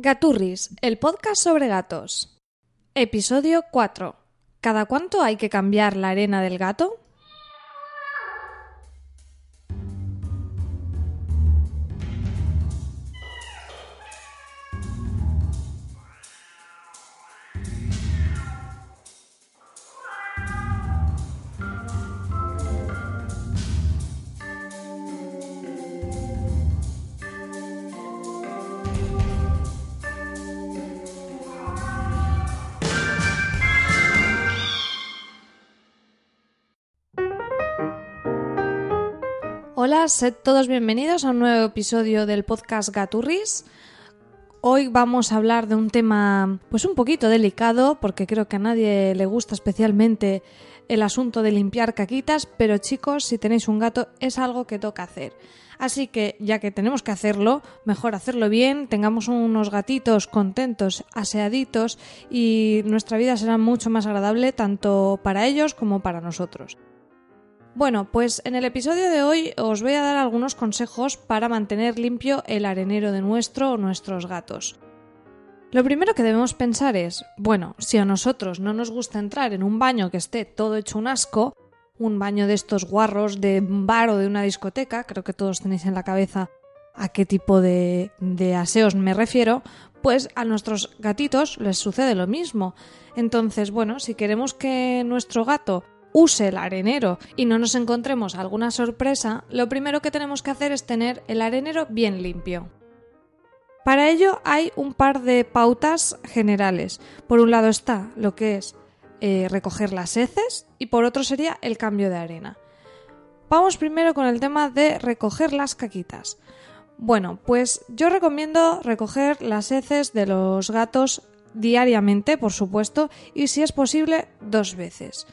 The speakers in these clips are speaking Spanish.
Gaturris, el podcast sobre gatos. Episodio 4. ¿Cada cuánto hay que cambiar la arena del gato? Hola, sed todos bienvenidos a un nuevo episodio del podcast Gaturris. Hoy vamos a hablar de un tema pues un poquito delicado porque creo que a nadie le gusta especialmente el asunto de limpiar caquitas, pero chicos, si tenéis un gato es algo que toca hacer. Así que ya que tenemos que hacerlo, mejor hacerlo bien, tengamos unos gatitos contentos, aseaditos y nuestra vida será mucho más agradable tanto para ellos como para nosotros. Bueno, pues en el episodio de hoy os voy a dar algunos consejos para mantener limpio el arenero de nuestro o nuestros gatos. Lo primero que debemos pensar es, bueno, si a nosotros no nos gusta entrar en un baño que esté todo hecho un asco, un baño de estos guarros de bar o de una discoteca, creo que todos tenéis en la cabeza a qué tipo de, de aseos me refiero, pues a nuestros gatitos les sucede lo mismo. Entonces, bueno, si queremos que nuestro gato use el arenero y no nos encontremos alguna sorpresa, lo primero que tenemos que hacer es tener el arenero bien limpio. Para ello hay un par de pautas generales. Por un lado está lo que es eh, recoger las heces y por otro sería el cambio de arena. Vamos primero con el tema de recoger las caquitas. Bueno, pues yo recomiendo recoger las heces de los gatos diariamente, por supuesto, y si es posible, dos veces.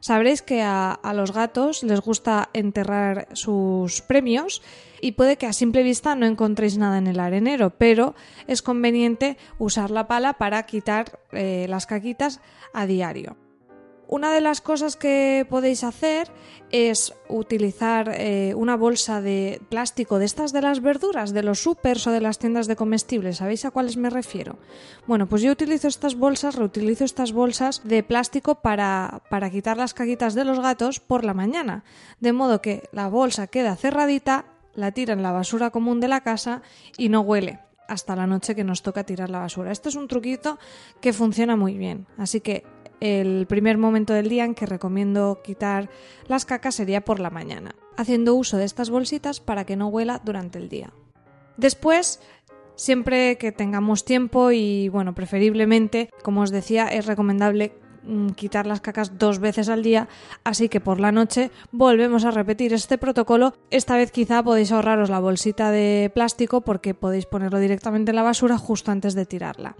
Sabréis que a, los gatos les gusta enterrar sus premios y puede que a simple vista no encontréis nada en el arenero, pero es conveniente usar la pala para quitar eh, las caquitas a diario. Una de las cosas que podéis hacer es utilizar eh, una bolsa de plástico de estas de las verduras, de los supers o de las tiendas de comestibles. ¿Sabéis a cuáles me refiero? Bueno, pues yo utilizo estas bolsas, reutilizo estas bolsas de plástico para, para quitar las caquitas de los gatos por la mañana. De modo que la bolsa queda cerradita, la tira en la basura común de la casa y no huele hasta la noche que nos toca tirar la basura. Esto es un truquito que funciona muy bien. Así que el primer momento del día en que recomiendo quitar las cacas sería por la mañana, haciendo uso de estas bolsitas para que no huela durante el día. Después, siempre que tengamos tiempo y bueno, preferiblemente, como os decía, es recomendable mm, quitar las cacas dos veces al día, así que por la noche volvemos a repetir este protocolo. Esta vez quizá podéis ahorraros la bolsita de plástico porque podéis ponerlo directamente en la basura justo antes de tirarla.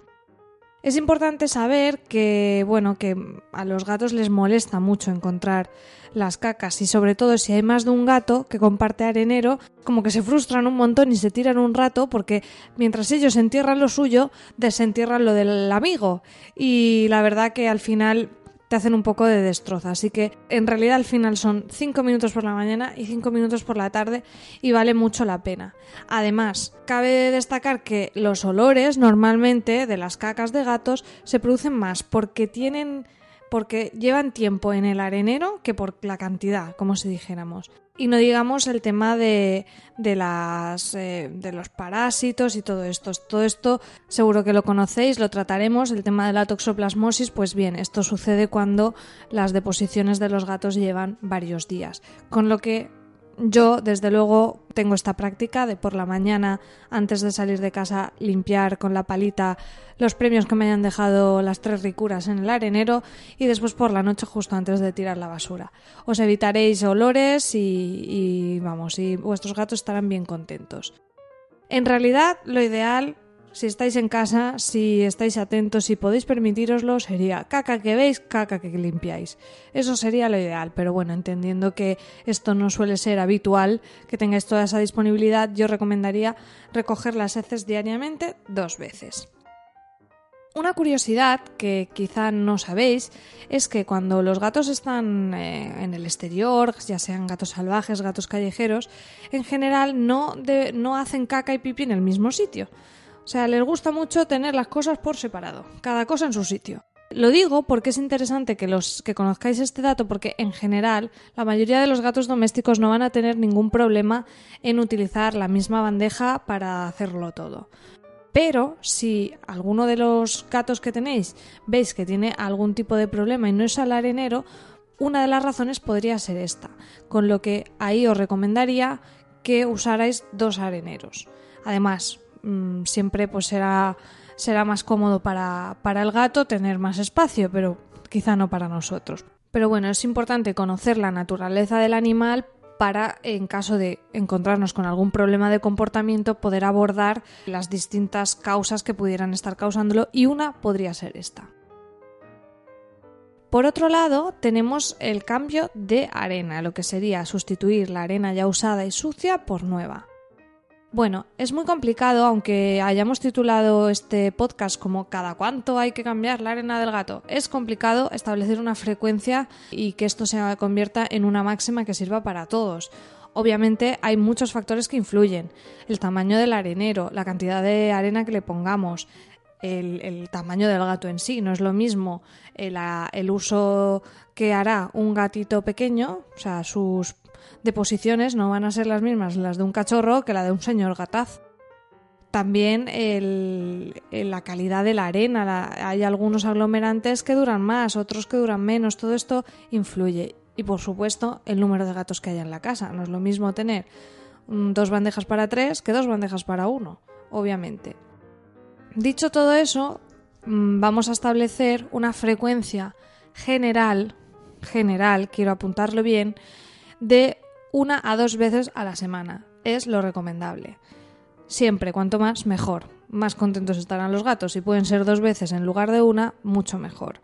Es importante saber que, bueno, que a los gatos les molesta mucho encontrar las cacas y sobre todo si hay más de un gato que comparte arenero, como que se frustran un montón y se tiran un rato porque mientras ellos entierran lo suyo, desentierran lo del amigo. Y la verdad que al final te hacen un poco de destrozo. Así que en realidad al final son 5 minutos por la mañana y 5 minutos por la tarde y vale mucho la pena. Además, cabe destacar que los olores normalmente de las cacas de gatos se producen más porque tienen porque llevan tiempo en el arenero que por la cantidad, como si dijéramos. Y no digamos el tema de, de, las, eh, de los parásitos y todo esto. Todo esto seguro que lo conocéis, lo trataremos. El tema de la toxoplasmosis, pues bien, esto sucede cuando las deposiciones de los gatos llevan varios días. Con lo que yo, desde luego, tengo esta práctica de por la mañana, antes de salir de casa, limpiar con la palita los premios que me hayan dejado las tres ricuras en el arenero y después por la noche justo antes de tirar la basura. Os evitaréis olores y, y vamos, y vuestros gatos estarán bien contentos. En realidad, lo ideal si estáis en casa, si estáis atentos, si podéis permitiroslo, sería caca que veis, caca que limpiáis. Eso sería lo ideal, pero bueno, entendiendo que esto no suele ser habitual, que tengáis toda esa disponibilidad, yo recomendaría recoger las heces diariamente dos veces. Una curiosidad que quizá no sabéis es que cuando los gatos están eh, en el exterior, ya sean gatos salvajes, gatos callejeros, en general no, no hacen caca y pipí en el mismo sitio O sea, les gusta mucho tener las cosas por separado, cada cosa en su sitio. Lo digo porque es interesante que los que conozcáis este dato porque en general la mayoría de los gatos domésticos no van a tener ningún problema en utilizar la misma bandeja para hacerlo todo. Pero si alguno de los gatos que tenéis veis que tiene algún tipo de problema y no es al arenero, una de las razones podría ser esta, con lo que ahí os recomendaría que usarais dos areneros. Además, mm, siempre pues será será más cómodo para, para el gato tener más espacio, pero quizá no para nosotros. Pero bueno, es importante conocer la naturaleza del animal para, en caso de encontrarnos con algún problema de comportamiento, poder abordar las distintas causas que pudieran estar causándolo y una podría ser esta. Por otro lado, tenemos el cambio de arena, lo que sería sustituir la arena ya usada y sucia por nueva. Bueno, es muy complicado, aunque hayamos titulado este podcast como cada cuánto hay que cambiar la arena del gato. Es complicado establecer una frecuencia y que esto se convierta en una máxima que sirva para todos. Obviamente hay muchos factores que influyen. El tamaño del arenero, la cantidad de arena que le pongamos, el, tamaño del gato en sí. No es lo mismo el, el uso que hará un gatito pequeño, o sea, sus deposiciones no van a ser las mismas las de un cachorro que la de un señor gataz. También la calidad de la arena, hay algunos aglomerantes que duran más, otros que duran menos, todo esto influye. Y por supuesto el número de gatos que haya en la casa. No es lo mismo tener mm, dos bandejas para tres que dos bandejas para uno, obviamente. Dicho todo eso, mm, vamos a establecer una frecuencia general, general, quiero apuntarlo bien, de una a dos veces a la semana. Es lo recomendable. Siempre, cuanto más, mejor. Más contentos estarán los gatos. Si pueden ser dos veces en lugar de una, mucho mejor.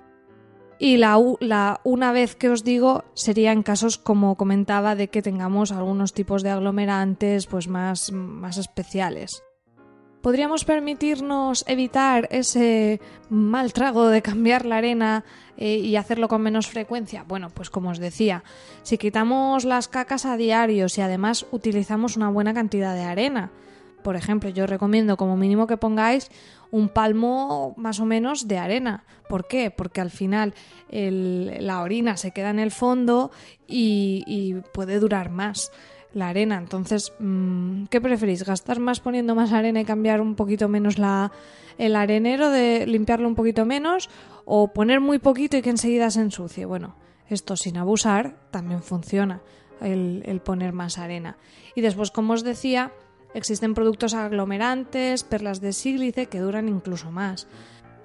Y la, la, una vez que os digo sería en casos, como comentaba, de que tengamos algunos tipos de aglomerantes pues más, más especiales. ¿Podríamos permitirnos evitar ese mal trago de cambiar la arena eh, y hacerlo con menos frecuencia? Bueno, pues como os decía, si quitamos las cacas a diario y además utilizamos una buena cantidad de arena, por ejemplo, yo recomiendo como mínimo que pongáis un palmo más o menos de arena. ¿Por qué? Porque al final la orina se queda en el fondo y puede durar más la arena. Entonces, mm, ¿qué preferís? ¿Gastar más poniendo más arena y cambiar un poquito menos la, el arenero, de limpiarlo un poquito menos? ¿O poner muy poquito y que enseguida se ensucie? Bueno, esto sin abusar también funciona, el, el poner más arena. Y después, como os decía, existen productos aglomerantes, perlas de sílice que duran incluso más.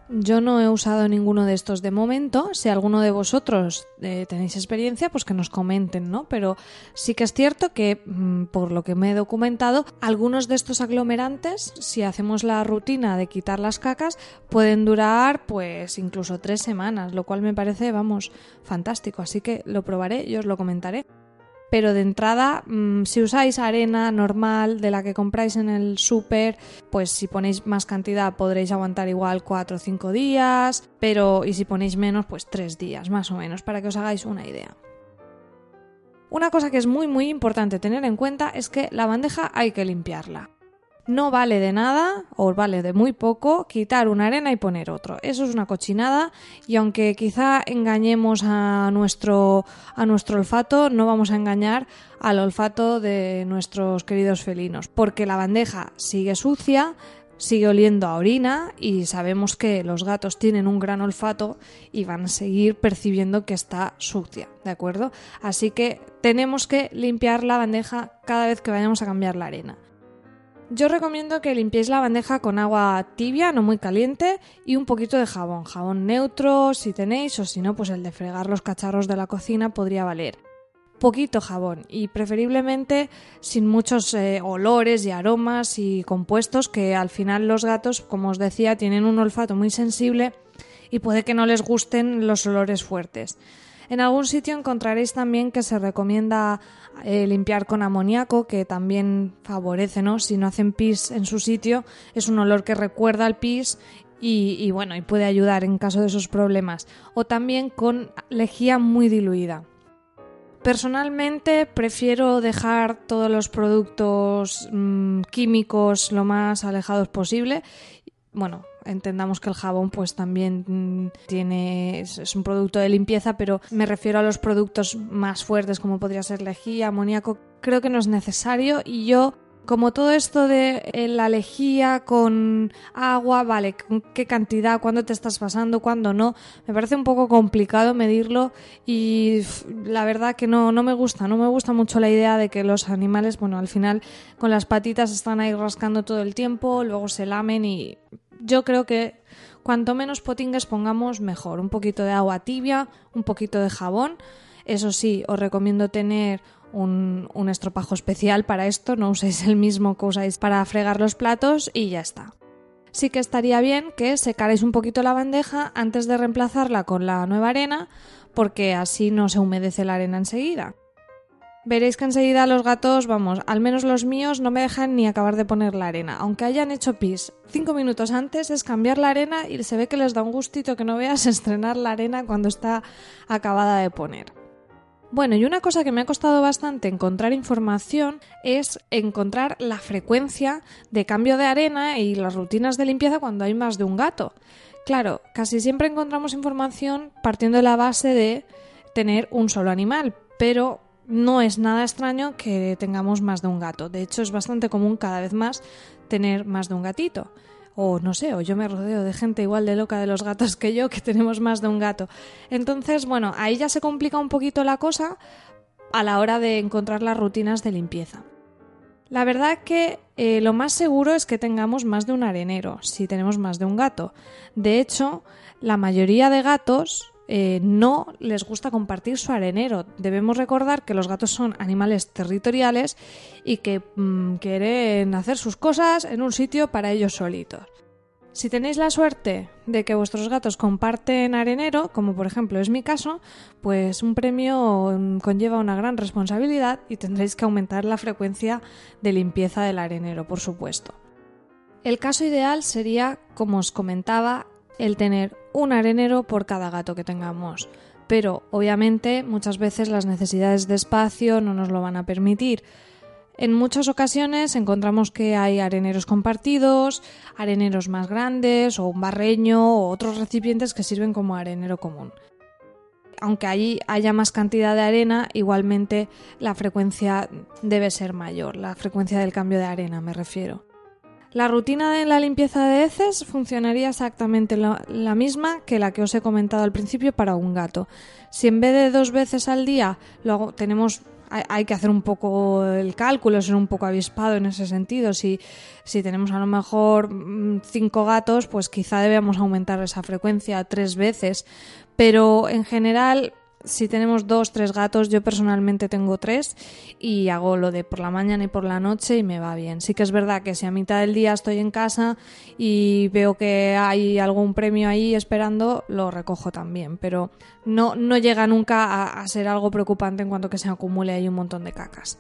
Yo no he usado ninguno de estos de momento. Si alguno de vosotros eh, tenéis experiencia, pues que nos comenten, ¿no? Pero sí que es cierto que, mm, por lo que me he documentado, algunos de estos aglomerantes, si hacemos la rutina de quitar las cacas, pueden durar pues incluso tres semanas, lo cual me parece, vamos, fantástico. Así que lo probaré y os lo comentaré pero de entrada, mm, si usáis arena normal de la que compráis en el súper, pues si ponéis más cantidad podréis aguantar igual 4 o 5 días, pero y si ponéis menos, pues 3 días más o menos, para que os hagáis una idea. Una cosa que es muy muy importante tener en cuenta es que la bandeja hay que limpiarla. No vale de nada, o vale de muy poco, quitar una arena y poner otro. Eso es una cochinada y aunque quizá engañemos a nuestro, a nuestro olfato, no vamos a engañar al olfato de nuestros queridos felinos, porque la bandeja sigue sucia, sigue oliendo a orina y sabemos que los gatos tienen un gran olfato y van a seguir percibiendo que está sucia, ¿de acuerdo? Así que tenemos que limpiar la bandeja cada vez que vayamos a cambiar la arena. Yo recomiendo que limpiéis la bandeja con agua tibia, no muy caliente, y un poquito de jabón. Jabón neutro si tenéis, o si no, pues el de fregar los cacharros de la cocina podría valer. Poquito jabón y preferiblemente sin muchos eh, olores y aromas y compuestos que al final los gatos, como os decía, tienen un olfato muy sensible y puede que no les gusten los olores fuertes. En algún sitio encontraréis también que se recomienda eh, limpiar con amoníaco, que también favorece, ¿no? Si no hacen pis en su sitio, es un olor que recuerda al pis y, bueno, y puede ayudar en caso de esos problemas. O también con lejía muy diluida. Personalmente prefiero dejar todos los productos mm, químicos lo más alejados posible. Bueno, entendamos que el jabón pues también mm, tiene es, un producto de limpieza, pero me refiero a los productos más fuertes como podría ser lejía, amoníaco. Creo que no es necesario y yo como todo esto de eh, la lejía con agua, vale, qué cantidad, cuándo te estás pasando, cuándo no, me parece un poco complicado medirlo y la verdad que no, no me gusta, no me gusta mucho la idea de que los animales, bueno, al final con las patitas están ahí rascando todo el tiempo, luego se lamen y yo creo que cuanto menos potingues pongamos mejor, un poquito de agua tibia, un poquito de jabón, eso sí, os recomiendo tener un, estropajo especial para esto, no uséis el mismo que usáis para fregar los platos y ya está. Sí que estaría bien que secaréis un poquito la bandeja antes de reemplazarla con la nueva arena, porque así no se humedece la arena enseguida. Veréis que enseguida los gatos, vamos, al menos los míos no me dejan ni acabar de poner la arena. Aunque hayan hecho pis cinco minutos antes es cambiar la arena y se ve que les da un gustito que no veas estrenar la arena cuando está acabada de poner. Bueno, y una cosa que me ha costado bastante encontrar información es encontrar la frecuencia de cambio de arena y las rutinas de limpieza cuando hay más de un gato. Claro, casi siempre encontramos información partiendo de la base de tener un solo animal, pero no es nada extraño que tengamos más de un gato. De hecho, es bastante común cada vez más tener más de un gatito o no sé, o yo me rodeo de gente igual de loca de los gatos que yo, que tenemos más de un gato. Entonces, bueno, ahí ya se complica un poquito la cosa a la hora de encontrar las rutinas de limpieza. La verdad que eh, lo más seguro es que tengamos más de un arenero, si tenemos más de un gato. De hecho, la mayoría de gatos eh, no les gusta compartir su arenero. Debemos recordar que los gatos son animales territoriales y que mm, quieren hacer sus cosas en un sitio para ellos solitos. Si tenéis la suerte de que vuestros gatos comparten arenero, como por ejemplo es mi caso, pues un premio mm, conlleva una gran responsabilidad y tendréis que aumentar la frecuencia de limpieza del arenero, por supuesto. El caso ideal sería, como os comentaba, el tener un arenero por cada gato que tengamos. Pero obviamente muchas veces las necesidades de espacio no nos lo van a permitir. En muchas ocasiones encontramos que hay areneros compartidos, areneros más grandes o un barreño o otros recipientes que sirven como arenero común. Aunque allí haya más cantidad de arena, igualmente la frecuencia debe ser mayor, la frecuencia del cambio de arena me refiero. La rutina de la limpieza de heces funcionaría exactamente la, misma que la que os he comentado al principio para un gato. Si en vez de dos veces al día lo tenemos hay, que hacer un poco el cálculo, ser un poco avispado en ese sentido. Si, si tenemos a lo mejor mm, cinco gatos, pues quizá debemos aumentar esa frecuencia tres veces. Pero en general si tenemos dos, tres gatos, yo personalmente tengo tres y hago lo de por la mañana y por la noche y me va bien. Sí que es verdad que si a mitad del día estoy en casa y veo que hay algún premio ahí esperando, lo recojo también, pero no, no llega nunca a, a ser algo preocupante en cuanto que se acumule ahí un montón de cacas.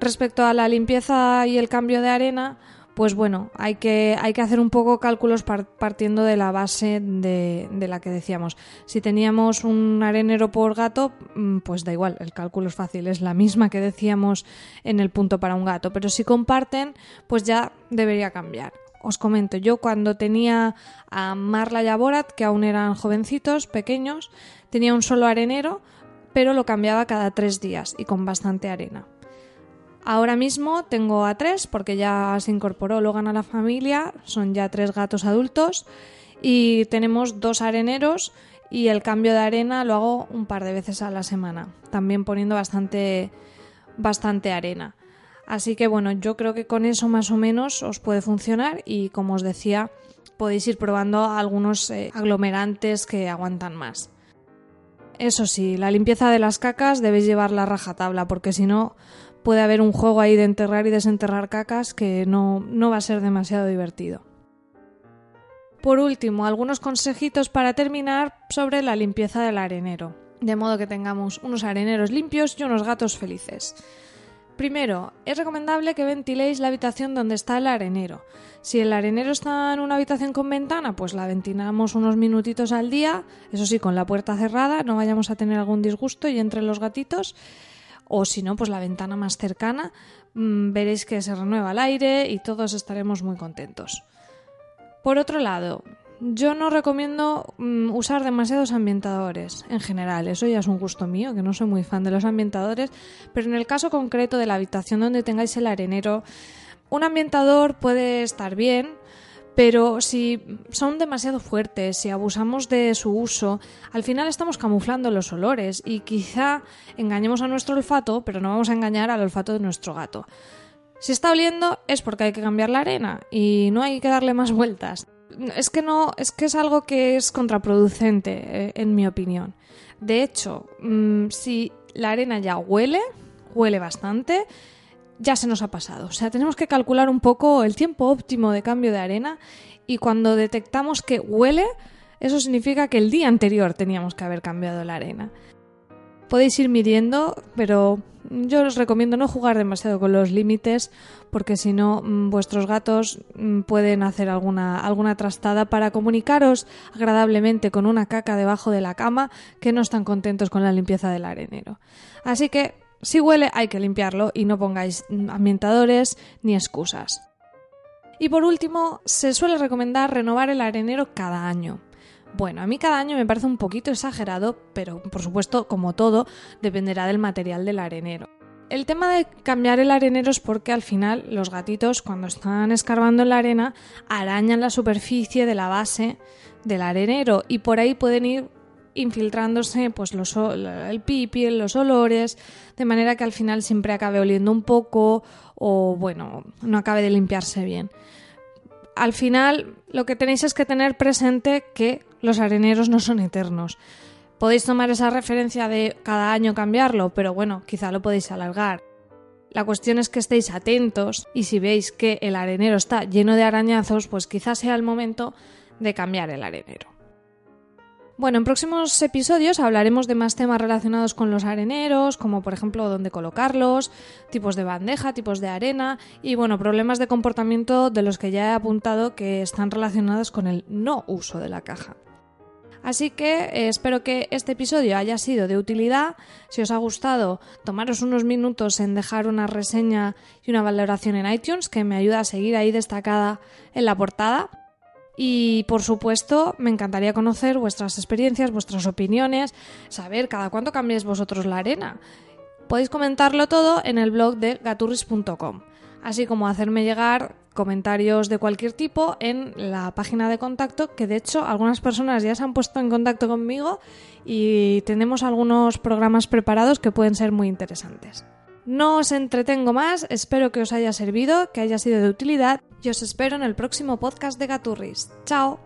Respecto a la limpieza y el cambio de arena, pues bueno, hay que, hacer un poco cálculos partiendo de la base de, de, la que decíamos. Si teníamos un arenero por gato, mm, pues da igual, el cálculo es fácil, es la misma que decíamos en el punto para un gato. Pero si comparten, pues ya debería cambiar. Os comento, yo cuando tenía a Marla y a Borat, que aún eran jovencitos, pequeños, tenía un solo arenero, pero lo cambiaba cada tres días y con bastante arena. Ahora mismo tengo a tres porque ya se incorporó Logan a la familia, son ya tres gatos adultos y tenemos dos areneros y el cambio de arena lo hago un par de veces a la semana, también poniendo bastante, bastante arena. Así que bueno, yo creo que con eso más o menos os puede funcionar y como os decía, podéis ir probando algunos eh, aglomerantes que aguantan más. Eso sí, la limpieza de las cacas debéis llevar la rajatabla porque si no puede haber un juego ahí de enterrar y desenterrar cacas que no, no va a ser demasiado divertido. Por último, algunos consejitos para terminar sobre la limpieza del arenero, de modo que tengamos unos areneros limpios y unos gatos felices. Primero, es recomendable que ventiléis la habitación donde está el arenero. Si el arenero está en una habitación con ventana, pues la ventilamos unos minutitos al día, eso sí, con la puerta cerrada, no vayamos a tener algún disgusto y entre los gatitos. O si no, pues la ventana más cercana, mm, veréis que se renueva el aire y todos estaremos muy contentos. Por otro lado, yo no recomiendo mm, usar demasiados ambientadores en general, eso ya es un gusto mío, que no soy muy fan de los ambientadores, pero en el caso concreto de la habitación donde tengáis el arenero, un ambientador puede estar bien, pero si son demasiado fuertes, si abusamos de su uso, al final estamos camuflando los olores y quizá engañemos a nuestro olfato, pero no vamos a engañar al olfato de nuestro gato. Si está oliendo es porque hay que cambiar la arena y no hay que darle más vueltas es que no, es que es algo que es contraproducente, eh, en mi opinión. De hecho, mm, si la arena ya huele, huele bastante, ya se nos ha pasado. O sea, tenemos que calcular un poco el tiempo óptimo de cambio de arena y cuando detectamos que huele, eso significa que el día anterior teníamos que haber cambiado la arena. Podéis ir midiendo, pero yo os recomiendo no jugar demasiado con los límites porque si no mm, vuestros gatos mm, pueden hacer alguna, alguna trastada para comunicaros agradablemente con una caca debajo de la cama que no están contentos con la limpieza del arenero. Así que si huele hay que limpiarlo y no pongáis ambientadores ni excusas. Y por último, se suele recomendar renovar el arenero cada año. Bueno, a mí cada año me parece un poquito exagerado, pero por supuesto, como todo, dependerá del material del arenero. El tema de cambiar el arenero es porque al final los gatitos cuando están escarbando en la arena arañan la superficie de la base del arenero y por ahí pueden ir infiltrándose pues los, el pipi, los olores, de manera que al final siempre acabe oliendo un poco o bueno, no acabe de limpiarse bien. Al final lo que tenéis es que tener presente que los areneros no son eternos. Podéis tomar esa referencia de cada año cambiarlo, pero bueno, quizá lo podéis alargar. La cuestión es que estéis atentos y si veis que el arenero está lleno de arañazos, pues quizás sea el momento de cambiar el arenero. Bueno, en próximos episodios hablaremos de más temas relacionados con los areneros, como por ejemplo dónde colocarlos, tipos de bandeja, tipos de arena y bueno, problemas de comportamiento de los que ya he apuntado que están relacionados con el no uso de la caja. Así que eh, espero que este episodio haya sido de utilidad. Si os ha gustado, tomaros unos minutos en dejar una reseña y una valoración en iTunes que me ayuda a seguir ahí destacada en la portada. Y por supuesto, me encantaría conocer vuestras experiencias, vuestras opiniones, saber cada cuánto cambiáis vosotros la arena. Podéis comentarlo todo en el blog de gaturris.com, así como hacerme llegar comentarios de cualquier tipo en la página de contacto, que de hecho algunas personas ya se han puesto en contacto conmigo y tenemos algunos programas preparados que pueden ser muy interesantes. No os entretengo más, espero que os haya servido, que haya sido de utilidad y os espero en el próximo podcast de Gaturris. ¡Chao!